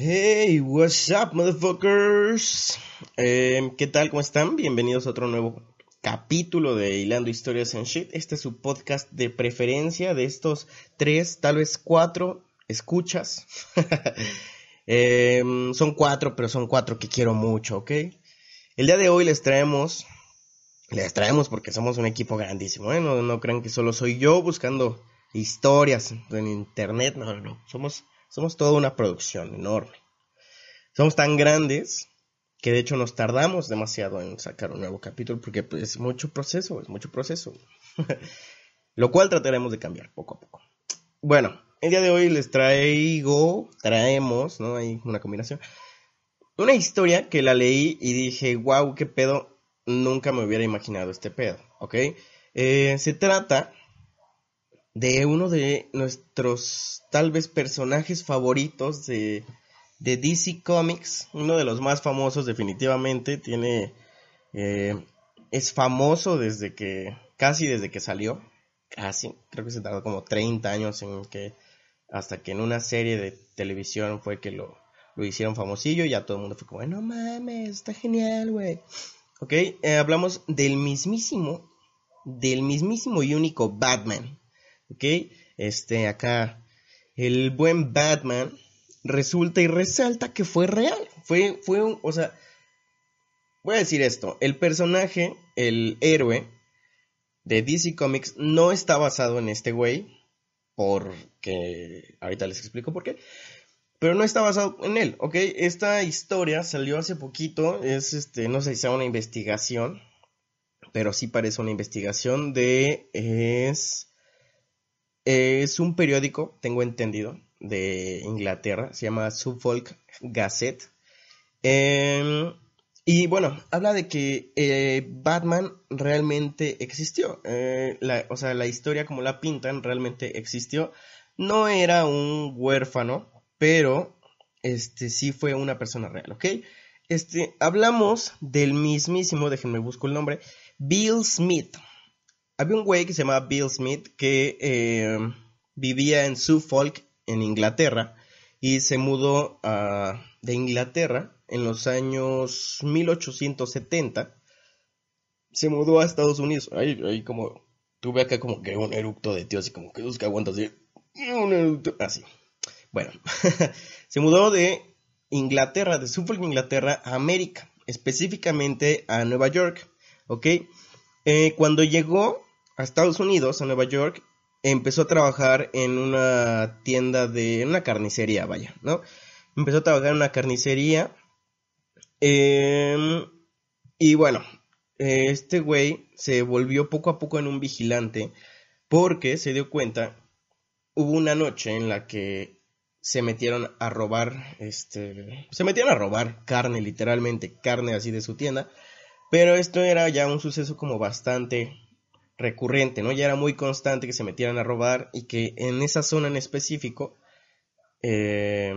Hey, what's up, motherfuckers? Eh, ¿Qué tal? ¿Cómo están? Bienvenidos a otro nuevo capítulo de Hilando Historias en Shit. Este es su podcast de preferencia de estos tres, tal vez cuatro escuchas. Eh, son cuatro, pero son cuatro que quiero mucho, ¿ok? El día de hoy les traemos, les traemos porque somos un equipo grandísimo, ¿eh? No, no crean que solo soy yo buscando historias en internet, no, no, no. Somos, somos toda una producción enorme. Somos tan grandes que de hecho nos tardamos demasiado en sacar un nuevo capítulo porque pues, es mucho proceso, es mucho proceso. Lo cual trataremos de cambiar poco a poco. Bueno, el día de hoy les traigo, traemos, ¿no? Hay una combinación. Una historia que la leí y dije, wow, qué pedo, nunca me hubiera imaginado este pedo, ¿ok? Eh, se trata de uno de nuestros tal vez personajes favoritos de, de DC Comics, uno de los más famosos definitivamente, tiene, eh, es famoso desde que, casi desde que salió, casi, creo que se tardó como 30 años en que, hasta que en una serie de televisión fue que lo, lo hicieron famosillo y ya todo el mundo fue como, no mames, está genial, güey. Ok, eh, hablamos del mismísimo, del mismísimo y único Batman. Ok, este, acá, el buen Batman resulta y resalta que fue real. Fue, fue un, o sea, voy a decir esto, el personaje, el héroe de DC Comics no está basado en este güey, porque ahorita les explico por qué. Pero no está basado en él, ¿ok? Esta historia salió hace poquito, es este, no sé si sea una investigación, pero sí parece una investigación de, es, es un periódico, tengo entendido, de Inglaterra, se llama Suffolk Gazette. Em, y bueno, habla de que eh, Batman realmente existió. Eh, o sea, la historia como la pintan realmente existió. No era un huérfano, pero este sí fue una persona real, ¿ok? Este, hablamos del mismísimo, déjenme busco el nombre, Bill Smith. Había un güey que se llamaba Bill Smith que eh, vivía en Suffolk, en Inglaterra, y se mudó a- de Inglaterra en los años 1870. Se mudó a Estados Unidos. Ahí, ahí como tuve acá como que un eructo de tío, así como que que aguanta así. Un eructo, así. Bueno, se mudó de Inglaterra, de Suffolk, Inglaterra, a América, específicamente a Nueva York, ¿ok? Eh, cuando llegó a Estados Unidos, a Nueva York, empezó a trabajar en una tienda de, en una carnicería, vaya, ¿no? Empezó a trabajar en una carnicería, em, y bueno, este güey se volvió poco a poco en un vigilante porque se dio cuenta, hubo una noche en la que se metieron a robar, este, se metieron a robar carne, literalmente, carne así de su tienda, pero esto era ya un suceso como bastante recurrente, ¿no? Ya era muy constante que se metieran a robar y que en esa zona en específico, eh,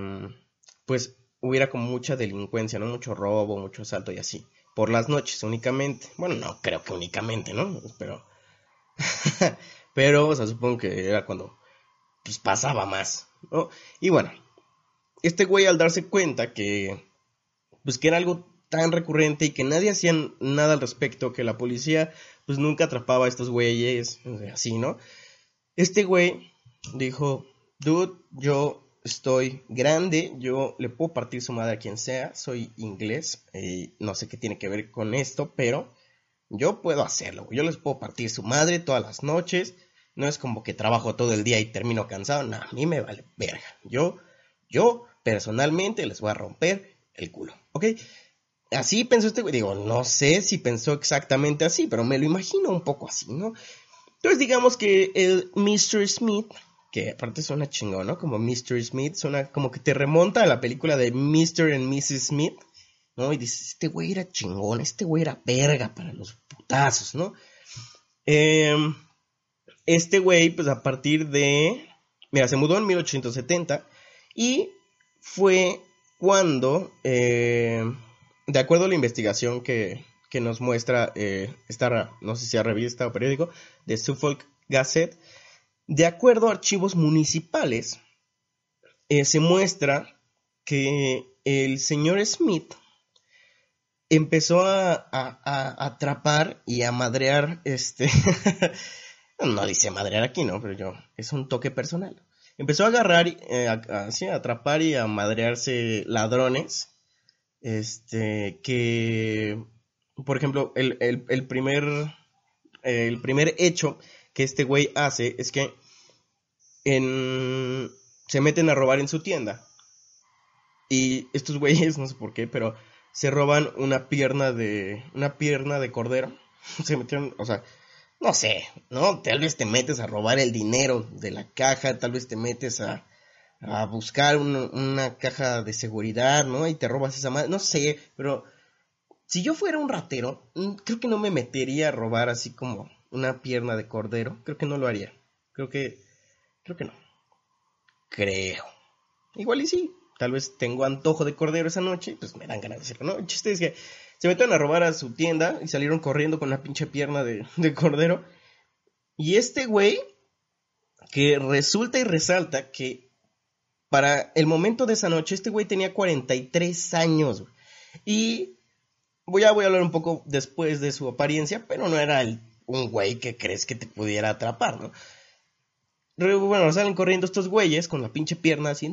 pues hubiera como mucha delincuencia, ¿no? Mucho robo, mucho asalto y así. Por las noches únicamente. Bueno, no creo que únicamente, ¿no? Pero, pero, o sea, supongo que era cuando pues pasaba más, ¿no? Y bueno, este güey al darse cuenta que, pues que era algo tan recurrente y que nadie hacía nada al respecto, que la policía pues nunca atrapaba a estos güeyes, así, ¿no? Este güey dijo, dude, yo estoy grande, yo le puedo partir su madre a quien sea, soy inglés, y no sé qué tiene que ver con esto, pero yo puedo hacerlo, yo les puedo partir su madre todas las noches No es como que trabajo todo el día y termino cansado. No, a mí me vale verga. Yo, yo personalmente les voy a romper el culo, ¿ok? Así pensó este güey. Digo, no sé si pensó exactamente así, pero me lo imagino un poco así, ¿no? Entonces digamos que el Mr. Smith, que aparte suena chingón, ¿no? Como Mr. Smith, suena como que te remonta a la película de Mr. and Mrs. Smith, ¿no? Y dices, este güey era chingón, este güey era verga para los putazos, ¿no? Em, este güey, pues a partir de... Mira, se mudó en 1870 y fue cuando, eh, de acuerdo a la investigación que, que nos muestra eh, esta, no sé si es revista o periódico, de Suffolk Gazette, de acuerdo a archivos municipales, eh, se muestra que el señor Smith empezó a, atrapar y a madrear, este, no dice madrear aquí, ¿no? Pero yo, es un toque personal. Empezó a agarrar, eh, a, atrapar y a madrearse ladrones, este, que, por ejemplo, el, el primer, el primer hecho que este güey hace es que en, se meten a robar en su tienda. Y estos güeyes, no sé por qué, pero se roban una pierna de una pierna de cordero. se metieron, o sea, no sé, ¿no? Tal vez te metes a robar el dinero de la caja, tal vez te metes a, a buscar una caja de seguridad, ¿no? Y te robas esa madre, no sé, pero si yo fuera un ratero, mm, creo que no me metería a robar así como una pierna de cordero, creo que no lo haría. Creo que, creo que no. Creo. Igual y sí, tal vez tengo antojo de cordero esa noche, pues me dan ganas de hacerlo, ¿no? El chiste es que se metieron a robar a su tienda y salieron corriendo con la pinche pierna de, cordero. Y este güey, que resulta y resalta que para el momento de esa noche, este güey tenía 43 años. Y voy a, voy a hablar un poco después de su apariencia, pero no era un güey que crees que te pudiera atrapar, ¿no? bueno, salen corriendo estos güeyes con la pinche pierna así.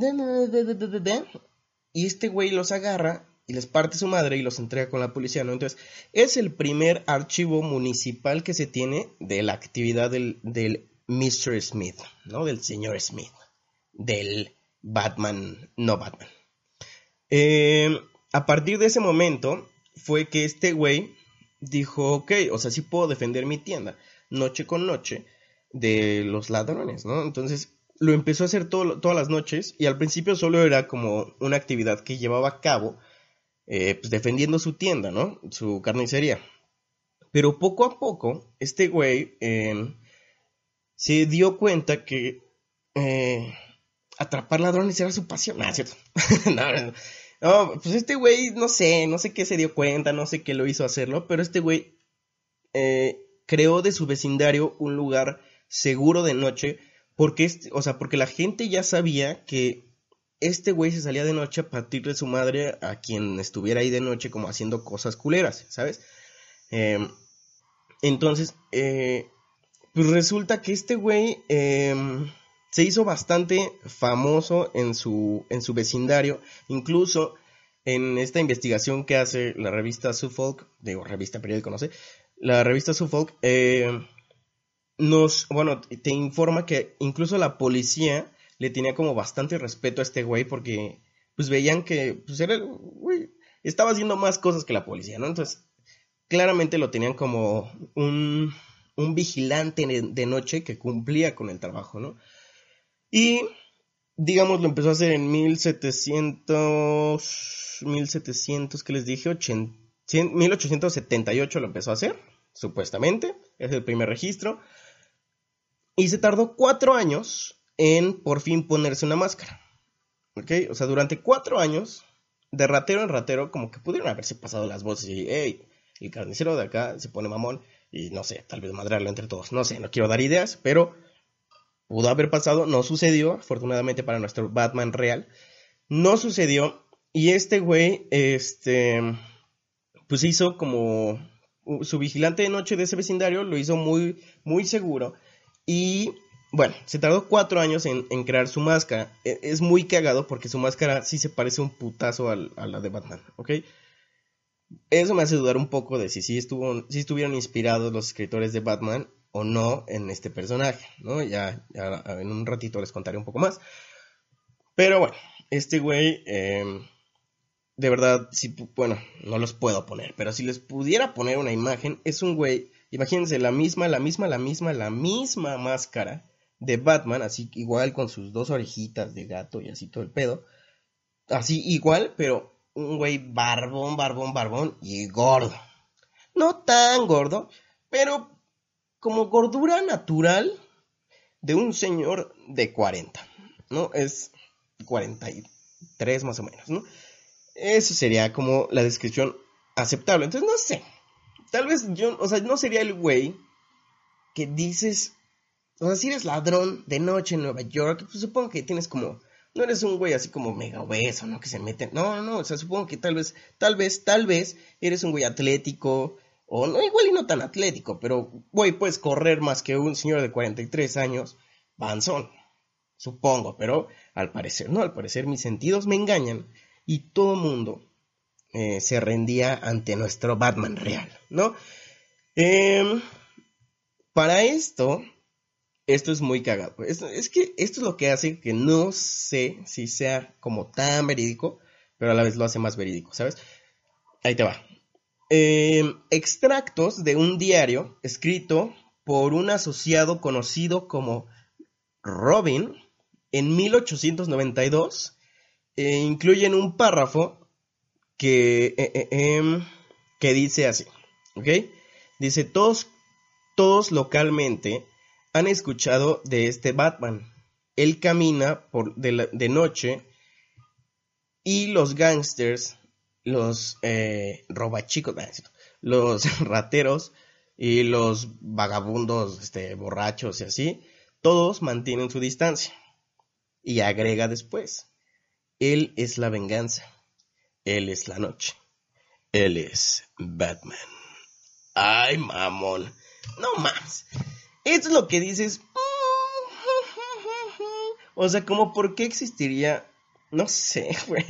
Y este güey los agarra y les parte su madre y los entrega con la policía, ¿no? Entonces, es el primer archivo municipal que se tiene de la actividad del, del Mr. Smith, ¿no? Del señor Smith. Del Batman, no Batman. Eh, a partir de ese momento fue que este güey dijo, ok, o sea, sí puedo defender mi tienda noche con noche de los ladrones, ¿no? Entonces lo empezó a hacer todas las noches y al principio solo era como una actividad que llevaba a cabo eh, pues defendiendo su tienda, ¿no? Su carnicería. Pero poco a poco, este güey em, se dio cuenta que eh, atrapar ladrones era su pasión. Ah, cierto. no, pues este güey, no sé, no sé qué se dio cuenta, no sé qué lo hizo hacerlo, pero este güey eh, creó de su vecindario un lugar seguro de noche, porque, este, o sea, porque la gente ya sabía que este güey se salía de noche a partir de su madre a quien estuviera ahí de noche como haciendo cosas culeras, ¿sabes? Em, entonces, eh, pues resulta que este güey em, se hizo bastante famoso en su, en su vecindario, incluso en esta investigación que hace la revista Suffolk, digo, revista periódico, no sé, la revista Suffolk, eh, nos, bueno, te informa que incluso la policía le tenía como bastante respeto a este güey porque pues veían que pues era, estaba haciendo más cosas que la policía, ¿no? Entonces, claramente lo tenían como un, un vigilante de noche que cumplía con el trabajo, ¿no? Y, digamos, lo empezó a hacer en 1700, 1700, que les dije? 80, 1878 lo empezó a hacer, supuestamente, es el primer registro. Y se tardó cuatro años en por fin ponerse una máscara. ¿Ok? O sea, durante cuatro años, de ratero en ratero, como que pudieron haberse pasado las voces y, hey, el carnicero de acá se pone mamón y no sé, tal vez madrearlo entre todos. No sé, no quiero dar ideas, pero pudo haber pasado, no sucedió, afortunadamente para nuestro Batman real. No sucedió y este güey, este, pues hizo como su vigilante de noche de ese vecindario, lo hizo muy, muy seguro y bueno, se tardó cuatro años en, crear su máscara. E, es muy cagado porque su máscara sí se parece un putazo a la de Batman, ¿ok? Eso me hace dudar un poco de si sí, estuvo, si estuvieron inspirados los escritores de Batman o no en este personaje, ¿no? Ya, ya en un ratito les contaré un poco más. Pero bueno, este güey, em, de verdad, si, bueno, no los puedo poner, pero si les pudiera poner una imagen, es un güey, imagínense, la misma, la misma, la misma, la misma máscara de Batman, así igual con sus dos orejitas de gato y así todo el pedo. Así igual, pero un güey barbón, barbón, barbón y gordo. No tan gordo, pero como gordura natural de un señor de 40, ¿no? Es 43 más o menos, ¿no? Eso sería como la descripción aceptable. Entonces, no sé. Tal vez yo, o sea, no sería el güey que dices, o sea, si eres ladrón de noche en Nueva York, pues supongo que tienes como, no eres un güey así como mega obeso, ¿no? Que se mete, no, no, no, o sea, supongo que tal vez, tal vez, tal vez eres un güey atlético, o no, igual y no tan atlético, pero, güey, puedes correr más que un señor de 43 años, banzón, supongo, pero al parecer, no, al parecer mis sentidos me engañan y todo mundo eh, se rendía ante nuestro Batman real, ¿no? Em, para esto, esto es muy cagado. Es, es, que esto es lo que hace que no sé si sea como tan verídico, pero a la vez lo hace más verídico, ¿sabes? Ahí te va. Em, extractos de un diario escrito por un asociado conocido como Robin en 1892 eh, incluyen un párrafo que, eh, eh, em, que dice así, ¿ok? Dice, todos, todos localmente han escuchado de este Batman. Él camina por de, de noche y los gangsters, los eh, robachicos, los rateros y los vagabundos este, borrachos y así, todos mantienen su distancia. Y agrega después, él es la venganza. Él es la noche. Él es Batman. Ay, mamón. No más. Es lo que dices. O sea, como por qué existiría. No sé, güey.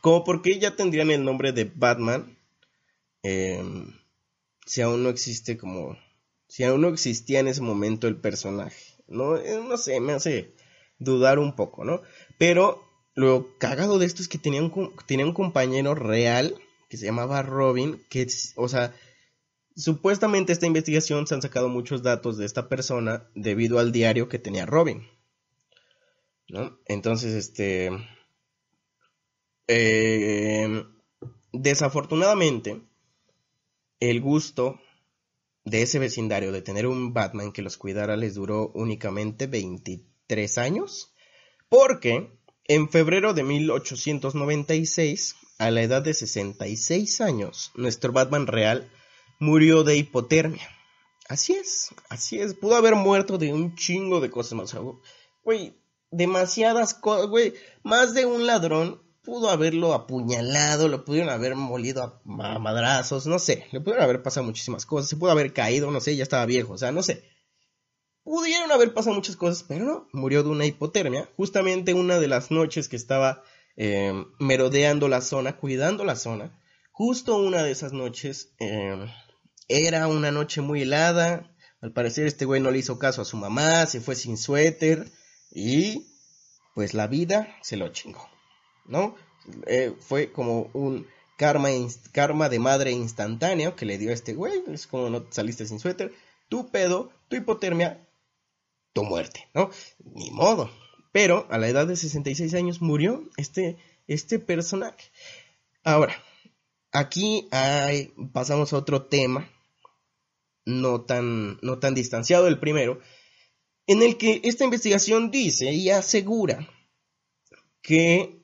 Como por qué ya tendrían el nombre de Batman. Eh, si aún no existe como. Si aún no existía en ese momento el personaje. No, no sé, me hace dudar un poco, ¿no? Pero lo cagado de esto es que tenía un, tenía un compañero real que se llamaba Robin, que, o sea, supuestamente esta investigación se han sacado muchos datos de esta persona debido al diario que tenía Robin. ¿no? Entonces, este... Eh, desafortunadamente, el gusto de ese vecindario de tener un Batman que los cuidara les duró únicamente 23 años, porque en febrero de 1896, a la edad de 66 años, nuestro Batman real murió de hipotermia. Así es, así es. Pudo haber muerto de un chingo de cosas más. Güey, demasiadas cosas, güey. Más de un ladrón pudo haberlo apuñalado, lo pudieron haber molido a, madrazos, no sé. Le pudieron haber pasado muchísimas cosas. Se pudo haber caído, no sé, ya estaba viejo, o sea, no sé pudieron haber pasado muchas cosas, pero no, murió de una hipotermia. Justamente una de las noches que estaba eh, merodeando la zona, cuidando la zona, justo una de esas noches eh, era una noche muy helada. Al parecer este güey no le hizo caso a su mamá, se fue sin suéter y pues la vida se lo chingó, ¿no? Eh, fue como un karma, karma de madre instantáneo que le dio a este güey, es como no saliste sin suéter, tu pedo, tu hipotermia tu muerte, ¿no? Ni modo. Pero a la edad de 66 años murió este, este personaje. Ahora, aquí pasamos a otro tema, no tan, no tan distanciado del primero, en el que esta investigación dice y asegura que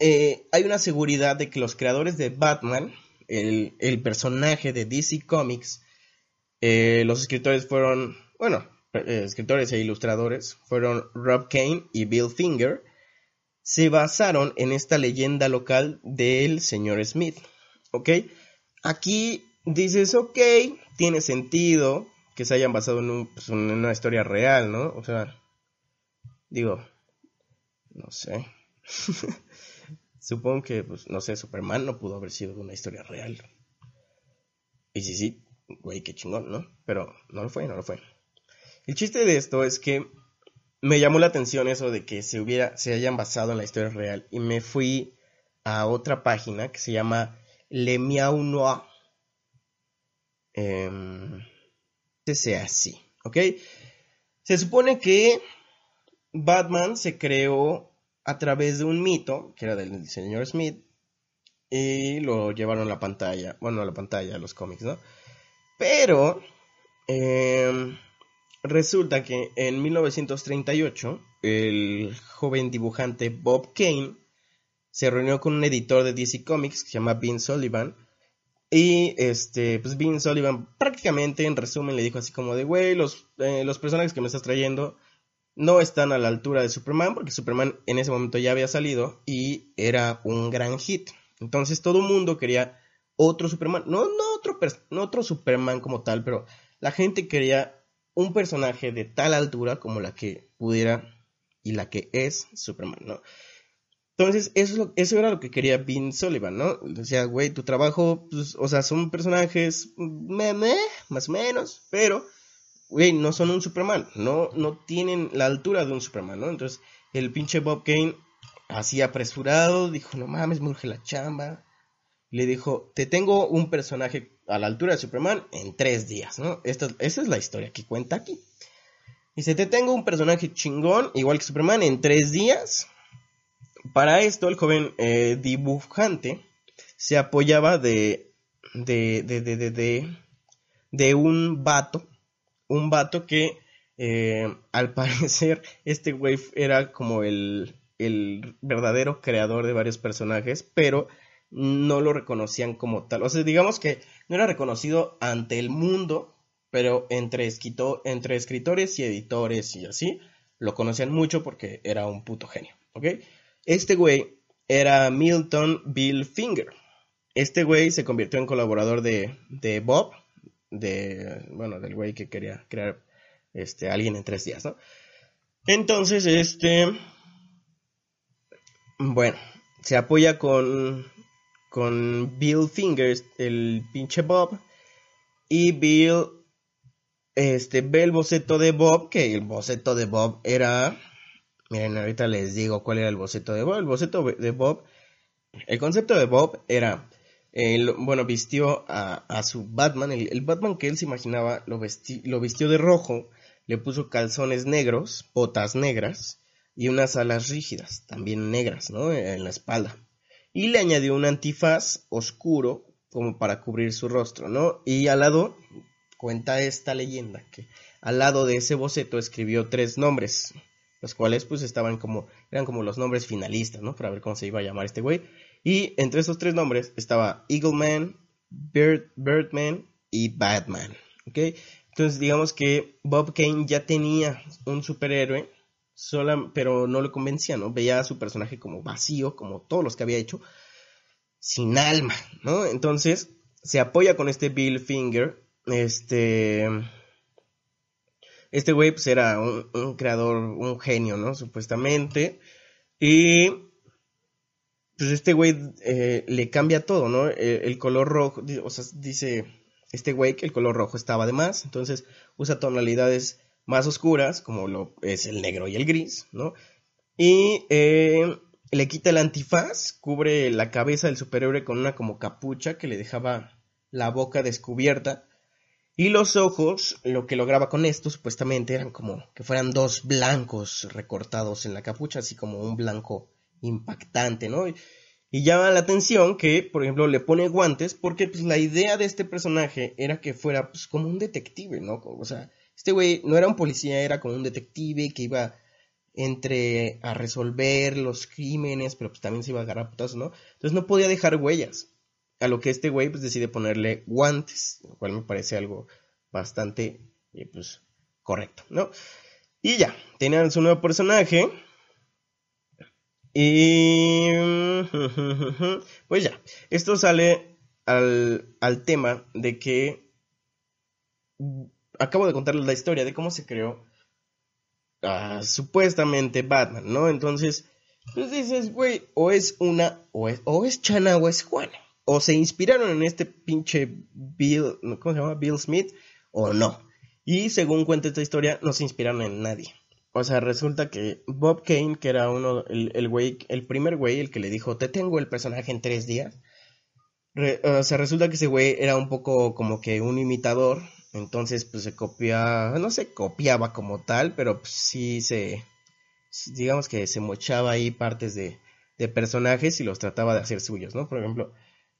eh, hay una seguridad de que los creadores de Batman, el, personaje de DC Comics, eh, los escritores fueron, bueno, eh, escritores e ilustradores fueron Rob Kane y Bill Finger, se basaron en esta leyenda local del señor Smith. ¿Ok? Aquí dices, ok, tiene sentido que se hayan basado en, pues, en una historia real, ¿no? O sea, digo, no sé. Supongo que, pues, no sé, Superman no pudo haber sido una historia real. Y si sí, güey, qué chingón, ¿no? Pero no lo fue, no lo fue. El chiste de esto es que me llamó la atención eso de que se hubiera, se hayan basado en la historia real y me fui a otra página que se llama Le Miau Noir. Eh, sea así, ¿ok? Se supone que Batman se creó a través de un mito, que era del señor Smith, y lo llevaron a la pantalla, bueno, a la pantalla, a los cómics, ¿no? Pero eh, resulta que en 1938 el joven dibujante Bob Kane se reunió con un editor de DC Comics que se llama Vince Sullivan y este, pues Vince Sullivan prácticamente en resumen le dijo así como de, güey, los, eh, los personajes que me estás trayendo no están a la altura de Superman porque Superman en ese momento ya había salido y era un gran hit. Entonces todo el mundo quería otro Superman, no, no, otro, no otro Superman como tal, pero la gente quería un personaje de tal altura como la que pudiera y la que es Superman, ¿no? Entonces, eso, eso era lo que quería Vince Sullivan, ¿no? Decía, güey, tu trabajo, pues, o sea, son personajes, meme, más o menos, pero, no son un Superman, no, no tienen la altura de un Superman, ¿no? Entonces, el pinche Bob Kane, así apresurado, dijo, no mames, me urge la chamba. Le dijo, te tengo un personaje a la altura de Superman en tres días, ¿no? Esta, esa es la historia que cuenta aquí. Dice, te tengo un personaje chingón, igual que Superman, en tres días. Para esto, el joven eh, dibujante se apoyaba de, de, de, de, de, de un vato, un vato que eh, al parecer este güey era como el, el verdadero creador de varios personajes, pero no lo reconocían como tal. O sea, digamos que no era reconocido ante el mundo, pero entre, entre escritores y editores y así, lo conocían mucho porque era un puto genio. Este güey era Milton Bill Finger. Este güey se convirtió en colaborador de, de Bob, de, bueno, del güey que quería crear este, alguien en tres días, ¿no? Entonces, este, bueno, se apoya con, con Bill Fingers, el pinche Bob, y Bill, este, ve el boceto de Bob, que el boceto de Bob era, miren, ahorita les digo cuál era el boceto de Bob, el boceto de Bob, el concepto de Bob era, bueno, vistió a, su Batman, el, Batman que él se imaginaba, lo, lo vistió de rojo, le puso calzones negros, botas negras, y unas alas rígidas, también negras, ¿no? En la espalda. Y le añadió un antifaz oscuro como para cubrir su rostro, ¿no? Y al lado, cuenta esta leyenda, que al lado de ese boceto escribió tres nombres, los cuales pues estaban como, eran como los nombres finalistas, ¿no? Para ver cómo se iba a llamar este güey. Y entre esos tres nombres estaba Eagleman, Bird, Birdman y Batman, ¿ok? Entonces digamos que Bob Kane ya tenía un superhéroe sola, pero no lo convencía, ¿no? Veía a su personaje como vacío, como todos los que había hecho, sin alma, ¿no? Entonces se apoya con este Bill Finger, este... Este güey pues era un, creador, un genio, ¿no? Supuestamente. Y pues este güey eh, le cambia todo, ¿no? El, el, color rojo, o sea, dice este güey que el color rojo estaba de más, entonces usa tonalidades más oscuras, como es el negro y el gris, ¿no? Y eh, le quita el antifaz, cubre la cabeza del superhéroe con una como capucha que le dejaba la boca descubierta. Y los ojos, lo que lograba con esto, supuestamente eran como que fueran dos blancos recortados en la capucha, así como un blanco impactante, ¿no? Y, llama la atención que, por ejemplo, le pone guantes, porque pues, la idea de este personaje era que fuera pues, como un detective, ¿no? O sea, este güey no era un policía, era como un detective que iba entre a resolver los crímenes, pero pues también se iba a agarrar putazos, ¿no? Entonces no podía dejar huellas. A lo que este güey pues decide ponerle guantes, lo cual me parece algo bastante, eh, pues, correcto, ¿no? Y ya, tenían su nuevo personaje. Y... Pues ya, esto sale al, al tema de que acabo de contarles la historia de cómo se creó ah, supuestamente Batman, ¿no? Entonces, pues dices, güey, o es una, o es, o es Chana o es Juana. o se inspiraron en este pinche Bill, ¿cómo se llama? Bill Smith, o no. Y según cuenta esta historia, no se inspiraron en nadie. O sea, resulta que Bob Kane, que era uno, el, el güey, el primer güey, el que le dijo, te tengo el personaje en tres días. O sea, resulta que ese güey era un poco como que un imitador. Entonces, pues se copia, no se copiaba como tal, pero pues, sí se, digamos que se mochaba ahí partes de, de personajes y los trataba de hacer suyos, ¿no? Por ejemplo,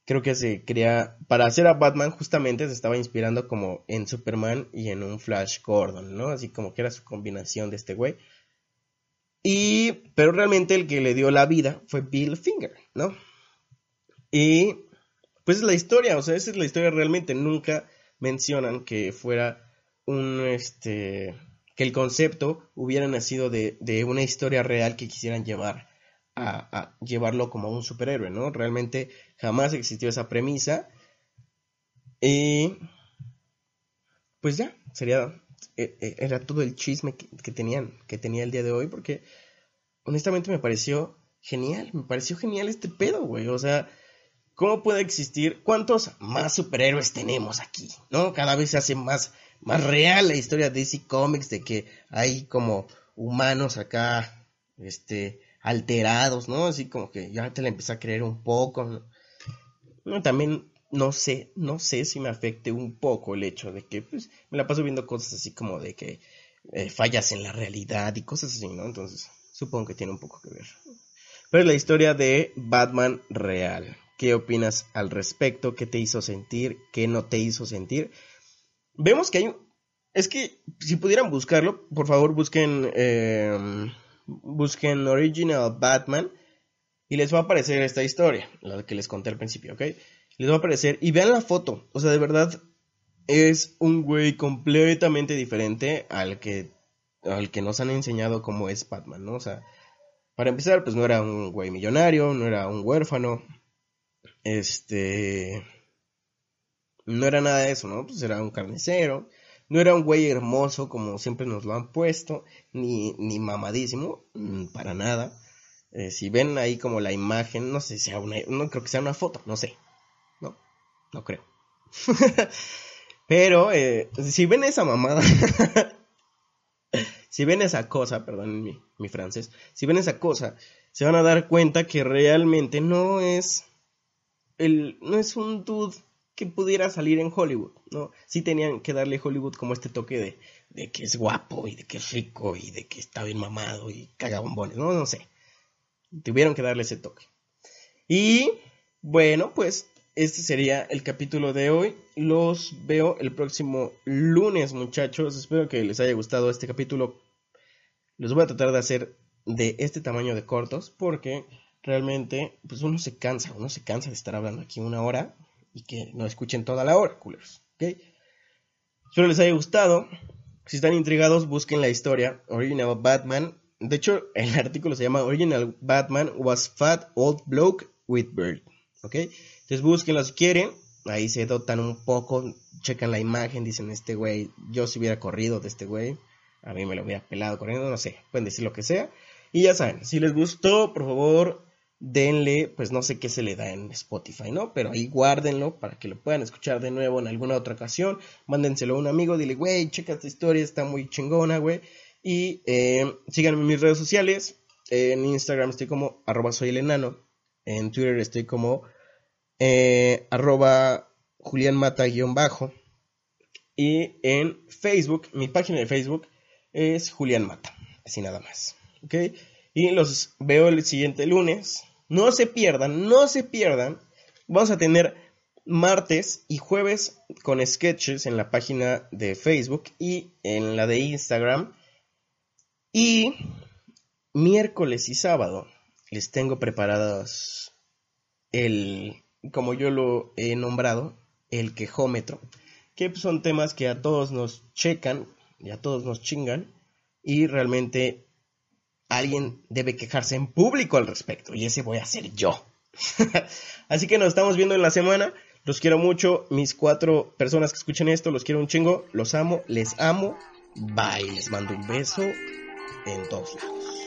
creo que se crea, para hacer a Batman justamente se estaba inspirando como en Superman y en un Flash Gordon, ¿no? Así como que era su combinación de este güey. Y, pero realmente el que le dio la vida fue Bill Finger, ¿no? Y, pues es la historia, o sea, esa es la historia realmente, nunca mencionan que fuera un, este, que el concepto hubiera nacido de, de una historia real que quisieran llevar a, llevarlo como un superhéroe, ¿no? Realmente jamás existió esa premisa. Y pues ya, sería e- e- era todo el chisme que, que tenían, que tenía el día de hoy, porque honestamente me pareció genial, me pareció genial este pedo, güey. O sea, ¿cómo puede existir? ¿Cuántos más superhéroes tenemos aquí? ¿No? Cada vez se hace más, más real la historia de DC Comics, de que hay como humanos acá, este, alterados, ¿no? Así como que ya te la empieza a creer un poco. ¿no? También no sé, no sé si me afecte un poco el hecho de que pues me la paso viendo cosas así como de que eh, fallas en la realidad y cosas así, ¿no? Entonces, supongo que tiene un poco que ver. Pero la historia de Batman real. ¿Qué opinas al respecto? ¿Qué te hizo sentir? ¿Qué no te hizo sentir? Vemos que hay un... Es que si pudieran buscarlo, por favor busquen... eh, busquen Original Batman y les va a aparecer esta historia, la que les conté al principio, ¿ok? Les va a aparecer y vean la foto, o sea, de verdad es un güey completamente diferente al que al que nos han enseñado cómo es Batman, ¿no? O sea, para empezar, pues no era un güey millonario, no era un huérfano, este, no era nada de eso, ¿no? Pues era un carnicero, no era un güey hermoso como siempre nos lo han puesto, ni, ni mamadísimo, mm, para nada. Eh, si ven ahí como la imagen, no sé si sea una, no creo que sea una foto, no sé, no, no creo. Pero eh, si ven esa mamada, si ven esa cosa, perdón mi, mi francés, si ven esa cosa, se van a dar cuenta que realmente no es el, no es un dude que pudiera salir en Hollywood, ¿no? Sí tenían que darle Hollywood como este toque de, de que es guapo y de que es rico y de que está bien mamado y caga bombones, no, no sé. Tuvieron que darle ese toque. Y bueno, pues este sería el capítulo de hoy. Los veo el próximo lunes, muchachos. Espero que les haya gustado este capítulo. Los voy a tratar de hacer de este tamaño de cortos porque realmente pues uno se cansa, uno se cansa de estar hablando aquí una hora y que no escuchen toda la hora, culeros. ¿ok? Espero les haya gustado. Si están intrigados, busquen la historia Original Batman. De hecho, el artículo se llama Original Batman was fat old bloke with bird. ¿Ok? Entonces búsquenlo si quieren. Ahí se dotan un poco. Checan la imagen. Dicen, este güey, yo si hubiera corrido de este güey. A mí me lo hubiera pelado corriendo. No sé. Pueden decir lo que sea. Y ya saben, si les gustó, por favor, denle, pues no sé qué se le da en Spotify, ¿no? Pero ahí guárdenlo para que lo puedan escuchar de nuevo en alguna otra ocasión. Mándenselo a un amigo, dile, güey, checa esta historia, está muy chingona, güey. Y eh, síganme en mis redes sociales. En Instagram estoy como arroba soy el enano. En Twitter estoy como eh, arroba Julián Mata guion bajo. Y en Facebook, mi página de Facebook es Julián Mata. Así nada más. ¿Ok? Y los veo el siguiente lunes. No se pierdan, no se pierdan. Vamos a tener martes y jueves con sketches en la página de Facebook y en la de Instagram. Y miércoles y sábado les tengo preparados el, como yo lo he nombrado, el quejómetro. Que son temas que a todos nos checan y a todos nos chingan. Y realmente alguien debe quejarse en público al respecto. Y ese voy a ser yo. Así que nos estamos viendo en la semana. Los quiero mucho. Mis cuatro personas que escuchen esto, los quiero un chingo. Los amo, les amo. Bye. Les mando un beso en todos lados.